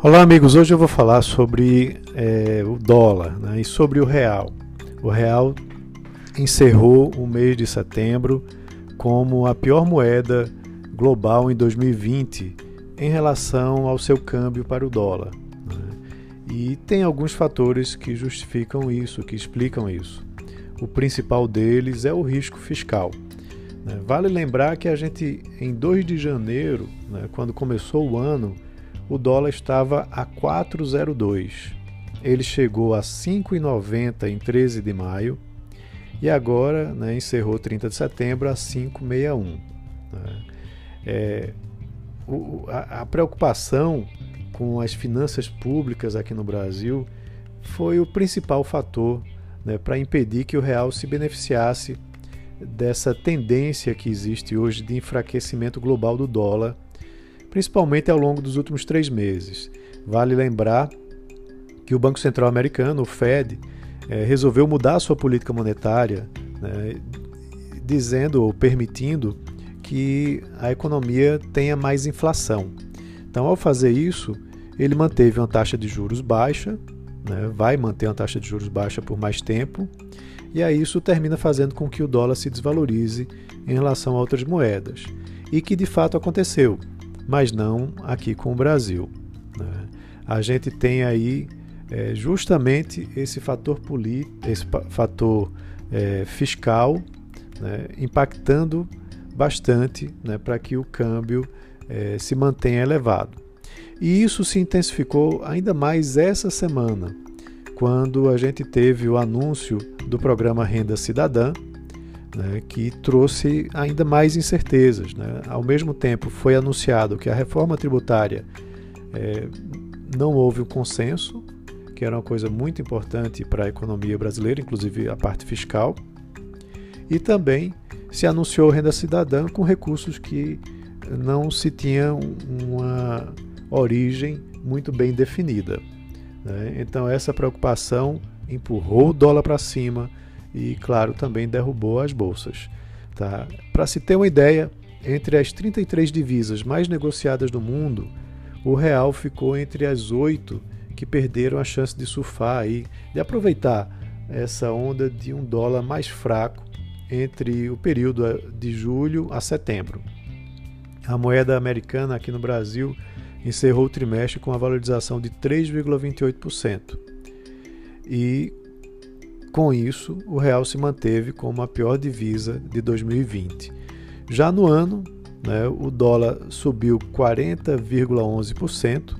Olá, amigos. Hoje eu vou falar sobre é, o dólar né, e sobre o real. O real encerrou o mês de setembro como a pior moeda global em 2020 em relação ao seu câmbio para o dólar. Né? E tem alguns fatores que justificam isso, que explicam isso. O principal deles é o risco fiscal. Né? Vale lembrar que a gente, em 2 de janeiro, né, quando começou o ano, o dólar estava a 4,02. Ele chegou a 5,90 em 13 de maio e agora né, encerrou 30 de setembro a 5,61. Né? É, o, a, a preocupação com as finanças públicas aqui no Brasil foi o principal fator né, para impedir que o real se beneficiasse dessa tendência que existe hoje de enfraquecimento global do dólar principalmente ao longo dos últimos três meses. Vale lembrar que o Banco Central Americano, o Fed, é, resolveu mudar sua política monetária, né, dizendo ou permitindo que a economia tenha mais inflação. Então, ao fazer isso, ele manteve uma taxa de juros baixa, né, vai manter uma taxa de juros baixa por mais tempo, e aí isso termina fazendo com que o dólar se desvalorize em relação a outras moedas. E que de fato aconteceu mas não aqui com o Brasil. Né? A gente tem aí é, justamente esse fator, esse fator é, fiscal né, impactando bastante né, para que o câmbio é, se mantenha elevado. E isso se intensificou ainda mais essa semana, quando a gente teve o anúncio do programa Renda Cidadã, né, que trouxe ainda mais incertezas. Né? Ao mesmo tempo, foi anunciado que a reforma tributária é, não houve um consenso, que era uma coisa muito importante para a economia brasileira, inclusive a parte fiscal, e também se anunciou renda cidadã com recursos que não se tinha uma origem muito bem definida. Né? Então, essa preocupação empurrou o dólar para cima e, claro, também derrubou as bolsas. Tá? Para se ter uma ideia, entre as 33 divisas mais negociadas do mundo, o real ficou entre as oito que perderam a chance de surfar e de aproveitar essa onda de um dólar mais fraco entre o período de julho a setembro. A moeda americana aqui no Brasil encerrou o trimestre com a valorização de 3,28%. E com isso, o real se manteve como a pior divisa de 2020. Já no ano, né, o dólar subiu 40,11%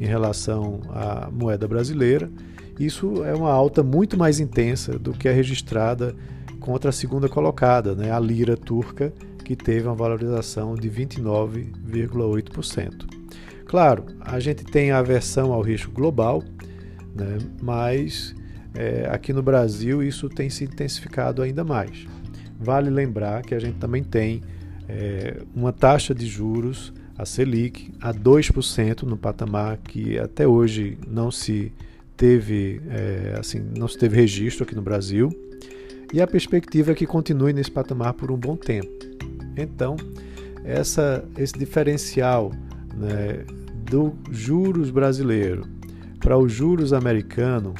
em relação à moeda brasileira. Isso é uma alta muito mais intensa do que a registrada contra a segunda colocada, né, a lira turca, que teve uma valorização de 29,8%. Claro, a gente tem a aversão ao risco global, né, mas é, aqui no Brasil isso tem se intensificado ainda mais. Vale lembrar que a gente também tem é, uma taxa de juros, a Selic, a 2% no patamar que até hoje não se teve, é, assim, não se teve registro aqui no Brasil, e a perspectiva é que continue nesse patamar por um bom tempo. Então, essa, esse diferencial né, do juros brasileiro para os juros americano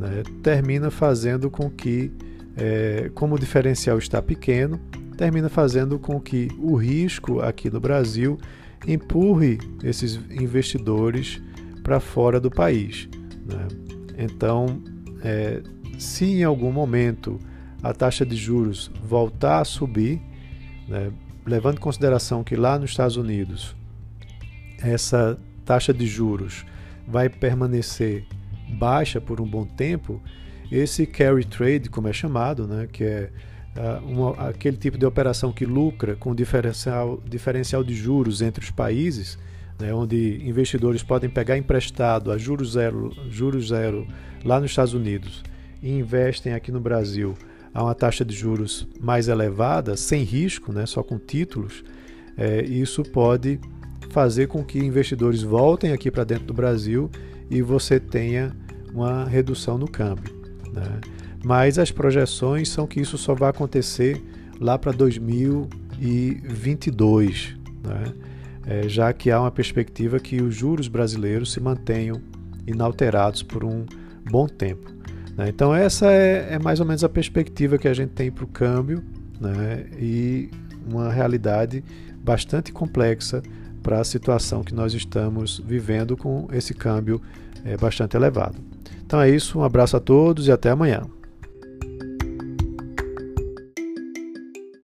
né, termina fazendo com que, é, como o diferencial está pequeno, termina fazendo com que o risco aqui no Brasil empurre esses investidores para fora do país. Né? Então, é, se em algum momento a taxa de juros voltar a subir, né, levando em consideração que lá nos Estados Unidos essa taxa de juros vai permanecer baixa por um bom tempo, esse carry trade, como é chamado, né, que é uh, uma, aquele tipo de operação que lucra com diferencial, diferencial de juros entre os países, né, onde investidores podem pegar emprestado a juros zero, juros zero lá nos Estados Unidos e investem aqui no Brasil a uma taxa de juros mais elevada, sem risco, né, só com títulos, é, isso pode fazer com que investidores voltem aqui para dentro do Brasil e você tenha uma redução no câmbio. Né? Mas as projeções são que isso só vai acontecer lá para 2022. Né? é, já que há uma perspectiva que os juros brasileiros se mantenham inalterados por um bom tempo. Né? Então, essa é, é, mais ou menos a perspectiva que a gente tem para o câmbio né? e uma realidade bastante complexa para a situação que nós estamos vivendo com esse câmbio é, bastante elevado. Então é isso, um abraço a todos e até amanhã.